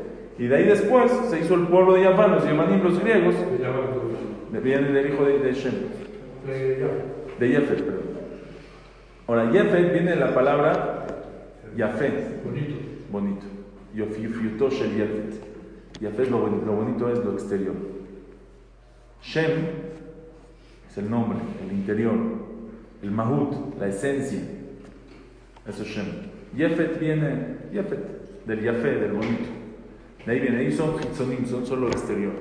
Y de ahí después se hizo el pueblo de Yaván, los Yavanim, los griegos, viene del hijo de, de Shem, de Yefet, perdón. Ahora, Yefet viene de la palabra Yafet, Bonito. bonito. Yofiuto shel Yefet. Yafet, lo, boni- lo bonito es lo exterior. Shem es el nombre, el interior. El Mahut, la esencia. Eso es Shem. Yefet viene, Yefet, del Yafet, del bonito. De ahí viene, ahí son Hitzonim, son solo exterior.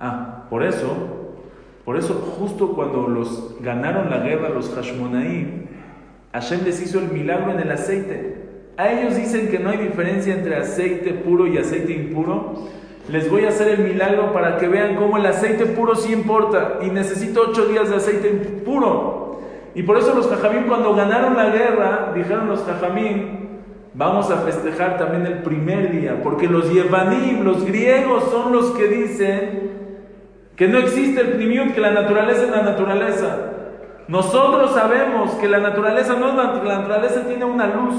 Ah, por eso, por eso justo cuando los ganaron la guerra los Hashmonaim, Hashem les hizo el milagro en el aceite. A ellos dicen que no hay diferencia entre aceite puro y aceite impuro. Les voy a hacer el milagro para que vean cómo el aceite puro sí importa y necesito ocho días de aceite puro. Y por eso los Jajamim cuando ganaron la guerra, dijeron los Jajamim, vamos a festejar también el primer día, porque los Yevanim, los griegos, son los que dicen que no existe el primiut, que la naturaleza es la naturaleza. Nosotros sabemos que la naturaleza no es la, naturaleza tiene una luz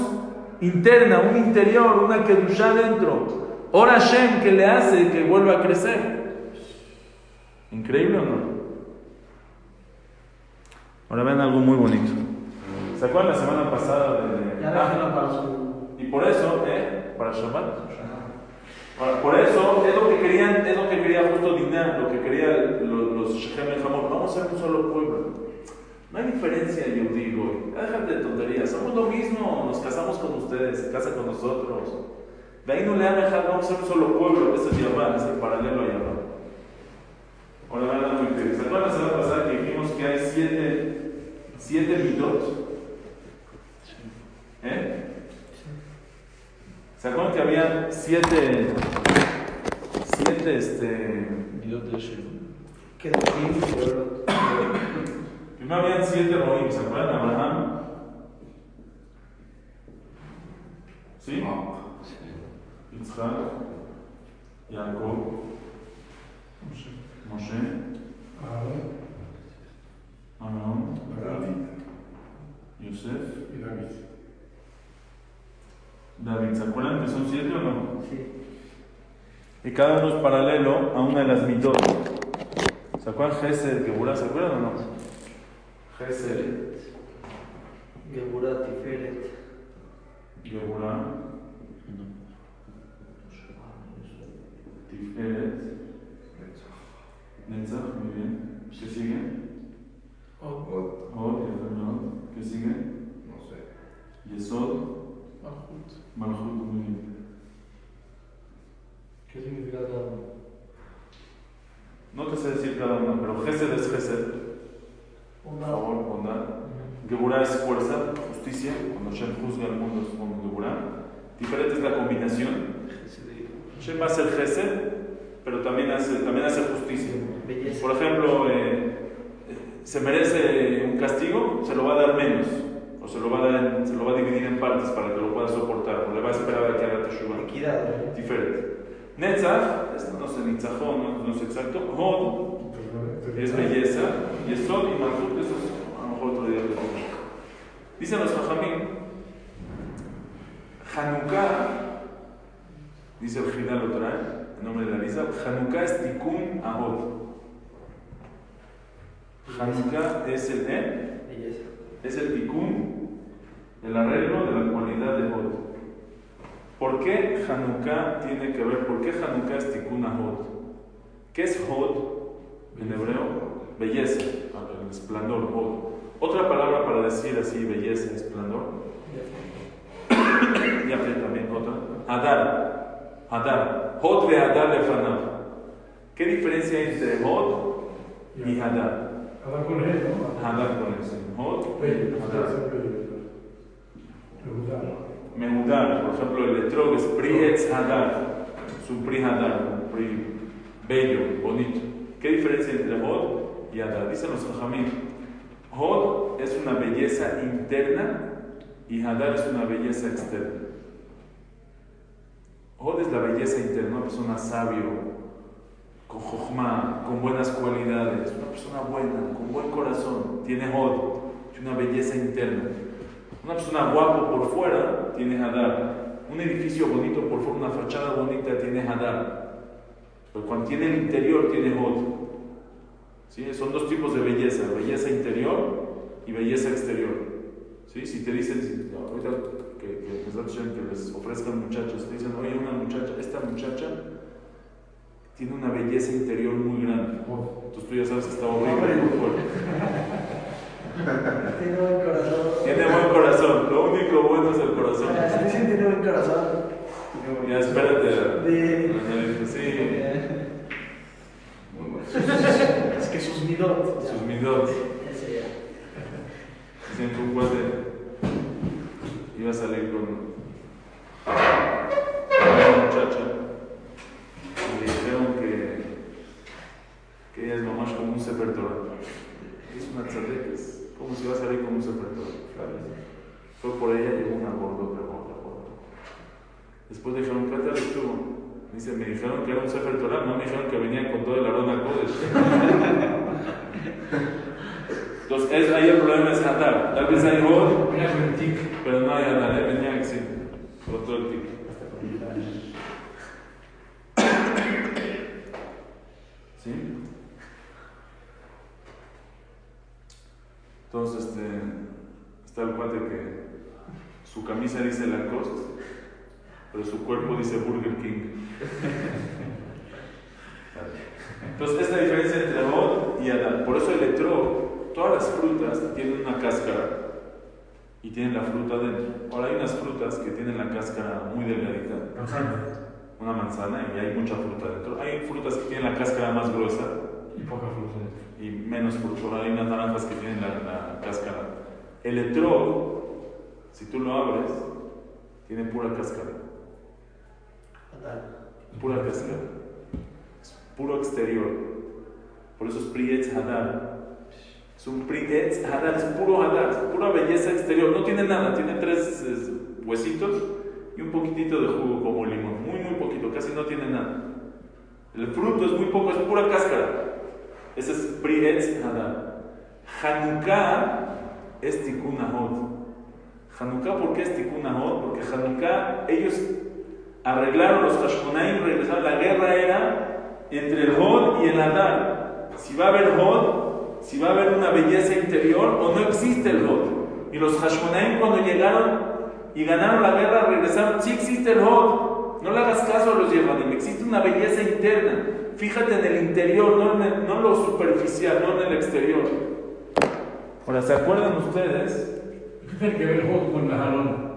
interna, un interior, una kedushá dentro. Ora Hashem que le hace que vuelva a crecer. ¿Increíble o no? Ahora ven algo muy bonito. ¿Se acuerdan la semana pasada de... Ya para su. Y por eso, ¿eh? Para Shabbat. Por eso es lo que querían, es lo que quería justo Diná, lo que quería los, los Shechem y Hamor. Vamos a ser un solo pueblo. No hay diferencia, yo digo. Déjate de tonterías. Somos lo mismo. Nos casamos con ustedes, se casan con nosotros. De ahí no le han dejado, vamos a ser un solo pueblo. Ese es Yaván, es el paralelo a Yaván. Ahora van a. ¿Se acuerdan la semana pasada que dijimos que hay siete, siete mitos? ¿Eh? ¿Se acuerdan que había siete, siete, este, pero- primero habían siete Rohim, ¿se acuerdan? Abraham, ¿sí? Yitzhak, Jacob, Moshe, Aarón, Yosef, y David. David. ¿Se acuerdan que son siete o no? Sí. Y cada uno es paralelo a una de las mitos. ¿Se acuerdan Gesed, Geburah? ¿Se acuerdan o no? Gesed, Geburah, Tiferet. Geburah, Tiferet, Netzach, muy bien. ¿Qué sigue? Oh, Od, Yod, ¿Qué sigue? no sé. Yesod, Malchut, muy bien. ¿Qué significa cada uno? No te sé decir cada uno, pero Gesed es Gesed. Por favor, bondad. Geburah es fuerza, justicia. Cuando Shem juzga al mundo es con Geburah. Tiferet es la combinación. Shem hace el Gesed, pero también hace, también hace justicia. Belleza. Por ejemplo, eh, eh, se merece un castigo, se lo va a dar menos. O se lo va a, dar se lo va a dividir en partes para que lo pueda soportar. O le va a esperar a que haga Teshuvah. Equidad. ¿no? Diferente. Netzach, esto no sé, Nitzajón, no, no sé exacto. Hod es belleza. Y Esod y Malchut, eso es a lo mejor otro día. lo. Dicen los Jajamim, Hanukkah, dice el Gidal lo trae, en nombre de la Lisa, Hanukkah es Tikkun Ahod. Hanukkah es el ¿eh? Belleza. Es el tikkun, el arreglo de la cualidad de Hod. ¿Por qué Hanukkah tiene que ver? ¿Por qué Hanukkah es tikkun a Hod? ¿Qué es Hod en hebreo? Belleza, el esplendor, Hod. Otra palabra para decir así, belleza, esplendor. Ya también otra. Adar. Adar. Hod ve Adar lefanav. ¿Qué diferencia hay entre Hod y Hadar? Hablar con él, ¿no? Hadar con bello. Preguntar. Mehudar, por ejemplo, el etrog es Pri Etz Hadar, es un Pri Hadar, un Pri bello, bonito. ¿Qué diferencia entre Hod y Hadar? Dicen los Jajamim. Hod es una belleza interna y Hadar es una belleza externa. Hod es la belleza interna, una persona sabio, con jochma, con buenas cualidades, una persona buena, con buen corazón, tiene Hod, una belleza interna. Una persona guapo por fuera tiene Hadar. Un edificio bonito por fuera, una fachada bonita tiene Hadar. Pero cuando tiene el interior tiene Hod. ¿Sí? Son dos tipos de belleza, belleza interior y belleza exterior. ¿Sí? Si te dicen, ahorita que, que, que les ofrezcan muchachos, te dicen, oye, una muchacha, esta muchacha tiene una belleza interior muy grande. Entonces tú ya sabes que está horrible. Tiene buen corazón. Tiene buen corazón, lo único bueno es el corazón. Si dicen tiene buen corazón. Ya espérate. De- Sí, Muy bueno. Es que sus midot. sus midot. Que un cuate iba a salir con Torah. Es una tzadek, es como si iba a salir con un Torah. Fue por ella, llegó una gordota, gorda, gorda. Después dijeron, ¿qué tal estuvo? Dice, me dijeron que era un sefer Torah, no me dijeron que venía con todo el arón al. Entonces, es, ahí el problema es Hadar. Tal vez hay tic. pero no hay Hadar. Venía sí, por todo el tic. ¿Sí? Entonces, este, está el cuate que su camisa dice Lacoste, pero su cuerpo dice Burger King. Entonces, esta diferencia entre Hod y Adán. Por eso el etrog, todas las frutas tienen una cáscara y tienen la fruta dentro. Ahora hay unas frutas que tienen la cáscara muy delgadita, Manzana. una manzana, y hay mucha fruta dentro. Hay frutas que tienen la cáscara más gruesa Y poca fruta. Y menos unas naranjas que tienen la, la cáscara. El etrog, si tú lo abres, tiene pura cáscara. Pura cáscara. Es puro exterior. Por eso es Prietz Hadar. Es un Prietz Hadar, es puro Hadar, es pura belleza exterior. No tiene nada, tiene tres huesitos y un poquitito de jugo como limón. Muy, muy poquito, casi no tiene nada. El fruto es muy poco, es pura cáscara. Ese es Prietz Hadar. Hanukkah es Tikkun. Hanukkah, ¿por qué es Tikkun? Porque Hanukkah, ellos arreglaron los Hashmonaim, regresaron. La guerra era entre el Hod y el Adar. Si va a haber Hod, si va a haber una belleza interior o no existe el Hod. Y los Hashmonaim cuando llegaron y ganaron la guerra, regresaron. Sí existe el Hod. No le hagas caso a los Yevanim. Existe una belleza interna. Fíjate en el interior, no en el- no lo superficial, no en el exterior. Ahora, ¿se acuerdan ustedes? ¿Qué tiene que ver Hod con Naharón?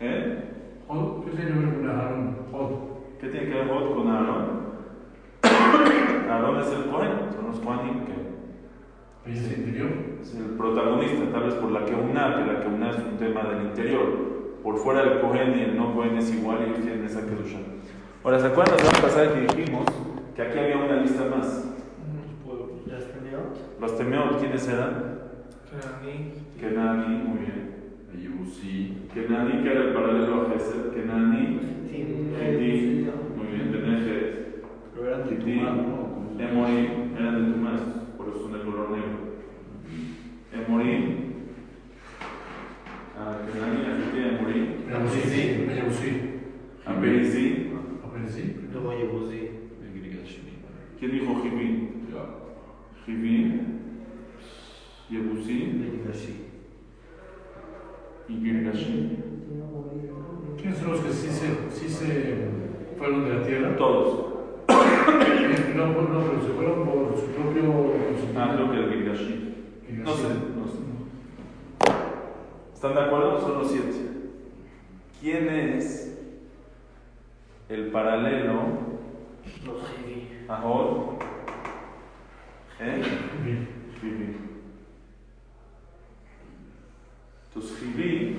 ¿Eh? Hod, ¿Qué tiene que ver con Naharón? Hod. ¿Qué tiene que ver Hod con Aarón? Aarón es el Cohen, son los Kohanim que Belleza interior. es el protagonista, tal vez por la que una, que la que una es un tema del interior. Por fuera el Cohen y el no Cohen es igual y ellos tienen esa kedusha. Ahora, ¿se acuerdan la semana pasada que dijimos que aquí había una lista más? ¿Ya has tenido? Los Temeot, ¿quiénes eran? Kenani, muy bien. Yebusi. Kenani, que era el paralelo a Gesed. Kenani. Titi, muy bien, Benejet. Pero eran de Titi, Tumá, ¿no? Emorim, eran de Tumás, por eso son de color negro. Emorim, ah, Kenani, Afiti, Emorim. Yabusí. Aberizi. Apenas sí. Luego. El Grigashini. ¿Quién dijo. Jibi, Yebusi Yebusi. y Girgashi. ¿Quiénes son los que sí se, sí se fueron de la tierra? Todos. No, no, no, pero se fueron por su propio. Ah, creo que el Girgashi. No sé, no sé. ¿Están de acuerdo? Son los siete. ¿Quién es el paralelo Los Heavy. a Hod? ¿Eh? Entonces,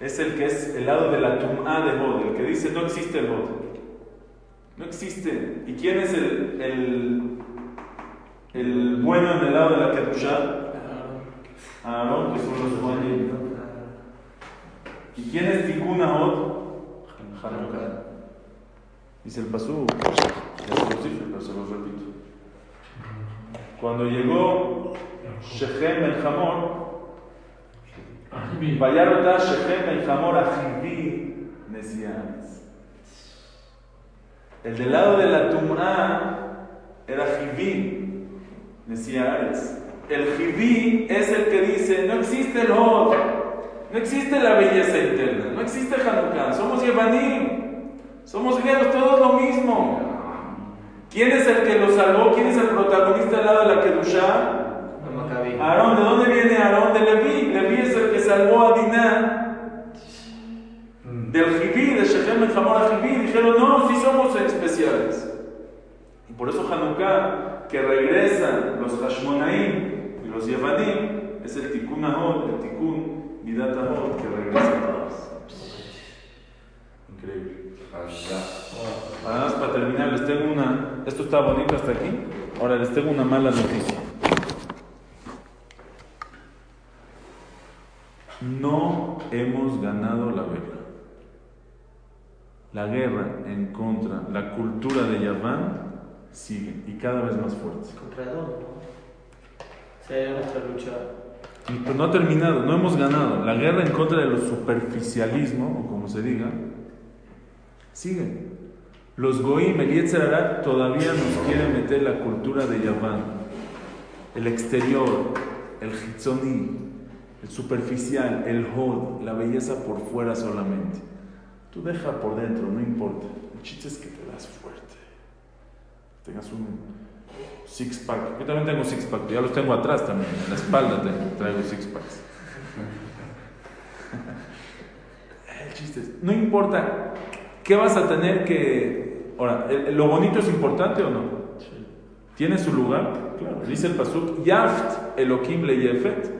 es el que es el lado de la tum'a de Hod, el que dice no existe el Hod. No existe. ¿Y quién es el, el, el bueno en el lado de la Kedushá? Aarón, que son los Juanim. ¿Y quién es Tikkun Ahot? Hanukkah. Dice el Pasú, ya se los dije, pero se los repito. Cuando llegó Shechem el Hamor, Vayarota Shechem el Hamor a Nesianes. El del lado de la Tum'a era Jiví Nesianes. El Jiví es el que dice: No existe el Hod, no existe la belleza interna, no existe Hanukkah, somos Yevanim. Somos griegos, todos lo mismo. ¿Quién es el que lo salvó? ¿Quién es el protagonista al lado de la Kedushá? Aarón, ¿de dónde viene Aarón? De Leví. Leví es el que salvó a Diná del Jibí, de Shechem el Hamor a Jibí. Dijeron, no, sí somos especiales. Y por eso Hanukkah, que regresan los Hashmonaim y los Yevanim, es el Tikkun Ahod, el Tikkun Midat Ahod, que regresa todos. Increíble. Más para terminar, les tengo una. Esto está bonito hasta aquí. Ahora les tengo una mala noticia. No hemos ganado la guerra. La guerra en contra, la cultura de Yaván sigue y cada vez más fuerte. Contra. Sí, hay nuestra lucha. Y pues no ha terminado, no hemos ganado. La guerra en contra del superficialismo, o como se diga, sigue. Los Goim, el Yetzer Hara, todavía nos quiere meter la cultura de Yaván. El exterior, el Hitzoni, el superficial, el Hod, la belleza por fuera solamente. Tú deja por dentro, no importa. El chiste es que te das fuerte. Tengas un six pack. Yo también tengo six pack, ya los tengo atrás también, en la espalda traigo six packs. El chiste es, no importa qué vas a tener que. Ahora, ¿el- ¿lo bonito es importante o no? ¿Tiene su lugar? Claro. Dice el Pasuk, Yaft Elohim le Yefet,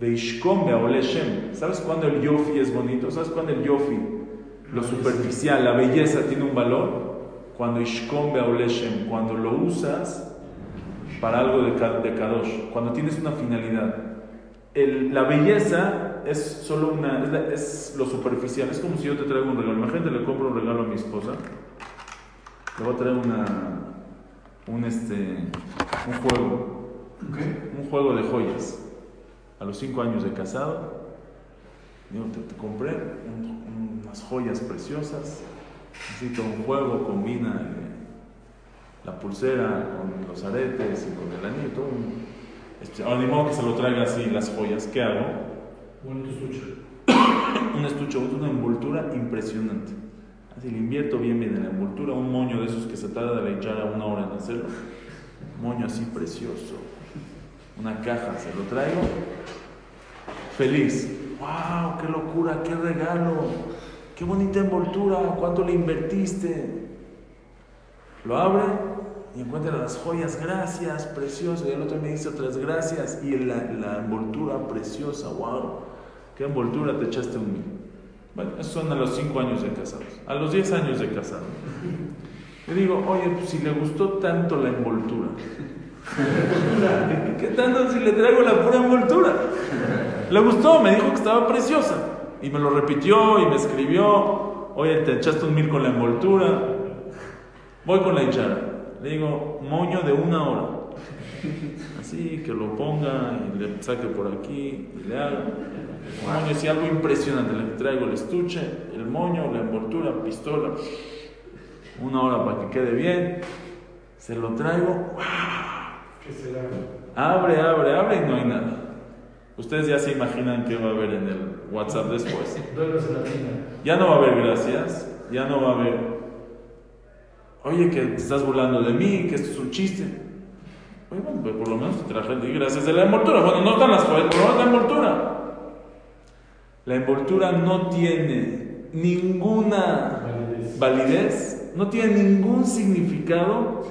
Beishkom Shem. ¿Sabes cuándo el Yofi es bonito? ¿Sabes cuándo el Yofi, lo superficial, la belleza tiene un valor? Cuando Ishkom Shem, cuando lo usas para algo de, de Kadosh, cuando tienes una finalidad. El- la belleza es solo una, es, la- es lo superficial, es como si yo te traigo un regalo. Imagínate, le compro un regalo a mi esposa, le voy a traer una, un, este, un juego, un juego de joyas. A los cinco años de casado, digo, te, te compré un- unas joyas preciosas, necesito un juego, combina eh, la pulsera con los aretes y con el anillo, todo. un- este, ahora ni modo que se lo traiga así las joyas, ¿qué hago? Bonito estuche. Un estuche, una envoltura impresionante. Así le invierto bien bien en la envoltura, un moño de esos que se tarda de la hinchara una hora en hacerlo. Moño así precioso. Una caja, se lo traigo. Feliz. ¡Wow! ¡Qué locura! ¡Qué regalo! ¡Qué bonita envoltura! ¿Cuánto le invertiste? Lo abre y encuentra las joyas, gracias, precioso. Y el otro me dice otras gracias. Y la envoltura preciosa, wow. ¿Qué envoltura te echaste un mil? Bueno, esos son a los 5 años de casados. A los 10 años de casado. Le digo, oye, pues si le gustó tanto la envoltura, ¿qué tanto si le traigo la pura envoltura? Le gustó, me dijo que estaba preciosa. Y me lo repitió y me escribió, oye, te echaste un mil con la envoltura. Voy con la hinchara. Le digo, moño de una hora. Así que lo ponga y le saque por aquí y le haga. Moño, sí, algo impresionante. Le traigo el estuche, el moño, la envoltura, pistola. Una hora para que quede bien. Se lo traigo. ¿Qué será? Abre, abre, abre y no hay nada. Ustedes ya se imaginan qué va a haber en el WhatsApp después. Ya no va a haber gracias, ya no va a haber, oye, que te estás burlando de mí, que esto es un chiste. Bueno, pues por lo menos te traje di gracias de la envoltura. Bueno, no están las joyas, por lo menos la envoltura. La envoltura no tiene ninguna Validez. validez, no tiene ningún significado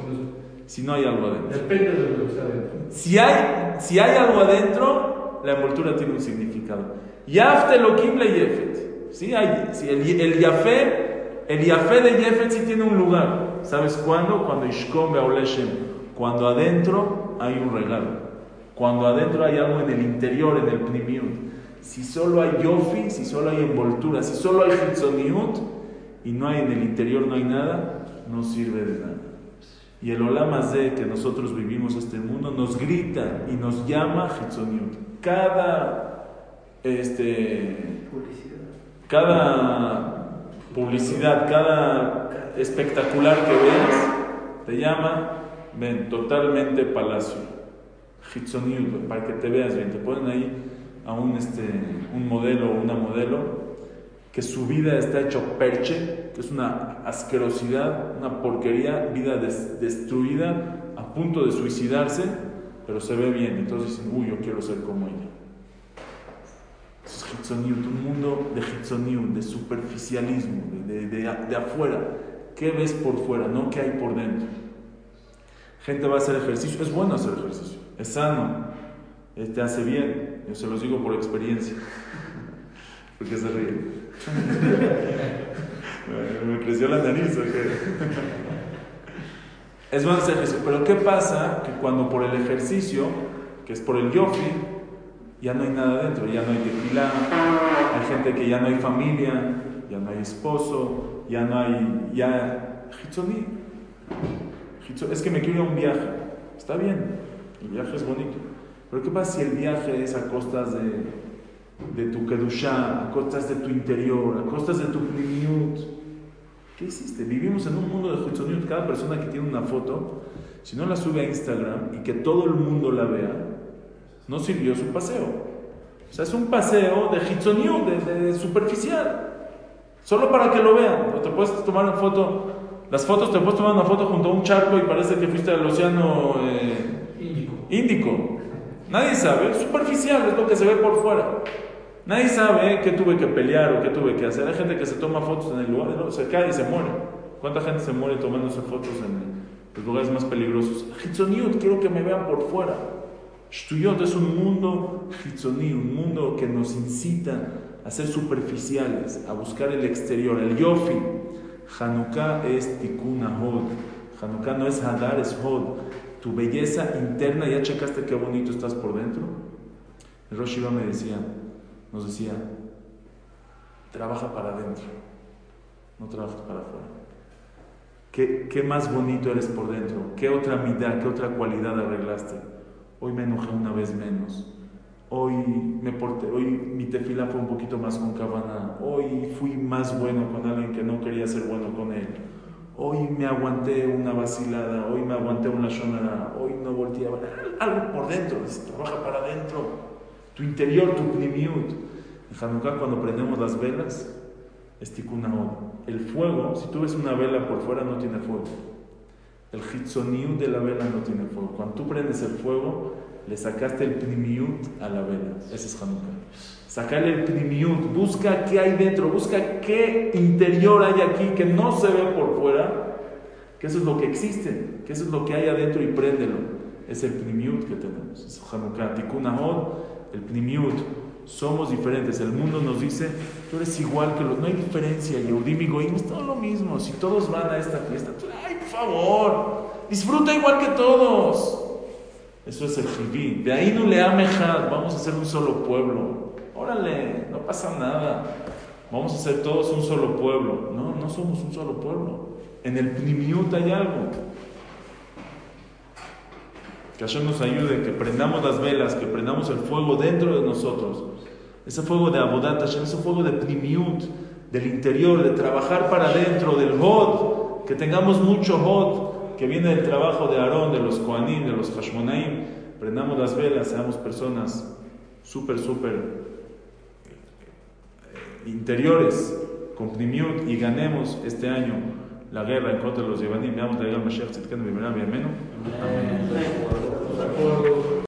Si no- hay algo adentro. Depende de lo que está dentro. Si hay, si hay algo adentro, la envoltura tiene un significado. Yafte lo le yefet. Sí, hay, sí, el, el yafé, el yafé de yefet sí tiene un lugar. ¿sabes cuándo? Cuando Ishkom Be'oleshem. Cuando adentro hay un regalo. Cuando adentro hay algo en el interior, en el primiut. Si solo hay yofi, si solo hay envoltura, si solo hay hitzoniut y no hay en el interior, no hay nada, no sirve de nada. Y el de que nosotros vivimos este mundo nos grita y nos llama hitzoniut. Cada este, cada publicidad, cada espectacular que veas, te llama, ven, totalmente palacio. Hitzoniut, para que te veas bien. Te ponen ahí a un, este, un modelo o una modelo que su vida está hecho perche, que es una asquerosidad, una porquería, vida destruida, a punto de suicidarse, pero se ve bien. Entonces dicen, uy, yo quiero ser como ella. Es Hitzoniut, un mundo de Hitzoniut, de superficialismo, de, de, de, afuera. ¿Qué ves por fuera? No qué hay por dentro. Gente va a hacer ejercicio, es bueno hacer ejercicio, es sano, te hace bien. Yo se los digo por experiencia. porque se ríe? Me creció la nariz, Es bueno hacer ejercicio. Pero ¿qué pasa? Que cuando por el ejercicio, que es por el yofi, ya no hay nada dentro, ya no hay tequila, hay gente que ya no hay familia, ya no hay esposo, ya no hay, ya, es que me quiero ir a un viaje, está bien, el viaje es bonito, pero ¿qué pasa si el viaje es a costas de, de tu kedusha, a costas de tu interior, a costas de tu pliniut? ¿Qué hiciste? Vivimos en un mundo de Hitzoniut. Cada persona que tiene una foto, si no la sube a Instagram y que todo el mundo la vea, no sirvió su paseo. O sea, es un paseo de Hitzoniut, de, superficial. Solo para que lo vean. O te puedes tomar una foto. Las fotos te puedes tomar una foto junto a un charco y parece que fuiste al océano eh, Índico. Nadie sabe, es superficial, es lo que se ve por fuera. Nadie sabe qué tuve que pelear o qué tuve que hacer. Hay gente que se toma fotos en el lugar, se cae y se muere. ¿Cuánta gente se muere tomándose fotos en los lugares más peligrosos? Hitzoniut, quiero que me vean por fuera. Shtuyot es un mundo hitzoni, un mundo que nos incita a ser superficiales, a buscar el exterior, el yofi. Hanukkah es tikkun hod. Hanukkah no es hadar, es hod. Tu belleza interna, ¿ya checaste qué bonito estás por dentro? El Rosh me decía, nos decía, trabaja para adentro, no trabajes para afuera. ¿Qué, ¿Qué, más bonito eres por dentro? ¿Qué otra mitad, qué otra cualidad arreglaste? Hoy me enojé una vez menos. Hoy me porté, tefila fue un poquito más con cabana. Hoy fui más bueno con alguien que no quería ser bueno con él. Hoy me aguanté una vacilada, hoy me aguanté una shonara, hoy no volteé a ver. Algo por dentro, trabaja para adentro. Tu interior, tu primiut. En Hanukkah cuando prendemos las velas, es El fuego, si tú ves una vela por fuera, no tiene fuego. El hitzoniut de la vela no tiene fuego. Cuando tú prendes el fuego, le sacaste el primiut a la vela. Ese es Hanukkah. Sacarle el primiut, busca qué hay dentro, busca qué interior hay aquí que no se ve por fuera, que eso es lo que existe, que eso es lo que hay adentro y préndelo. Es el primiut que tenemos. Es Hanukkah. El primiut somos diferentes. El mundo nos dice, tú eres igual que los... No hay diferencia, Yehudim y Goim es todo lo mismo. Si todos van a esta fiesta, ay, por favor, disfruta igual que todos. Eso es el Jibí. De ahí no le amejad, vamos a ser un solo pueblo. Órale, no pasa nada. Vamos a ser todos un solo pueblo. No, no somos un solo pueblo. En el primiut hay algo. Que Hashem nos ayude, que prendamos las velas, que prendamos el fuego dentro de nosotros. Ese fuego de Abodat Hashem, ese fuego de Primiut, del interior, de trabajar para adentro, del Hod, que tengamos mucho Hod, que viene del trabajo de Aarón, de los Koanim, de los Hashmonaim. Prendamos las velas, seamos personas súper, súper interiores, con Primiut, y ganemos este año la guerra en contra de los Yevanim. Veamos la guerra Mashiach Tzidkenu Bimera Amén.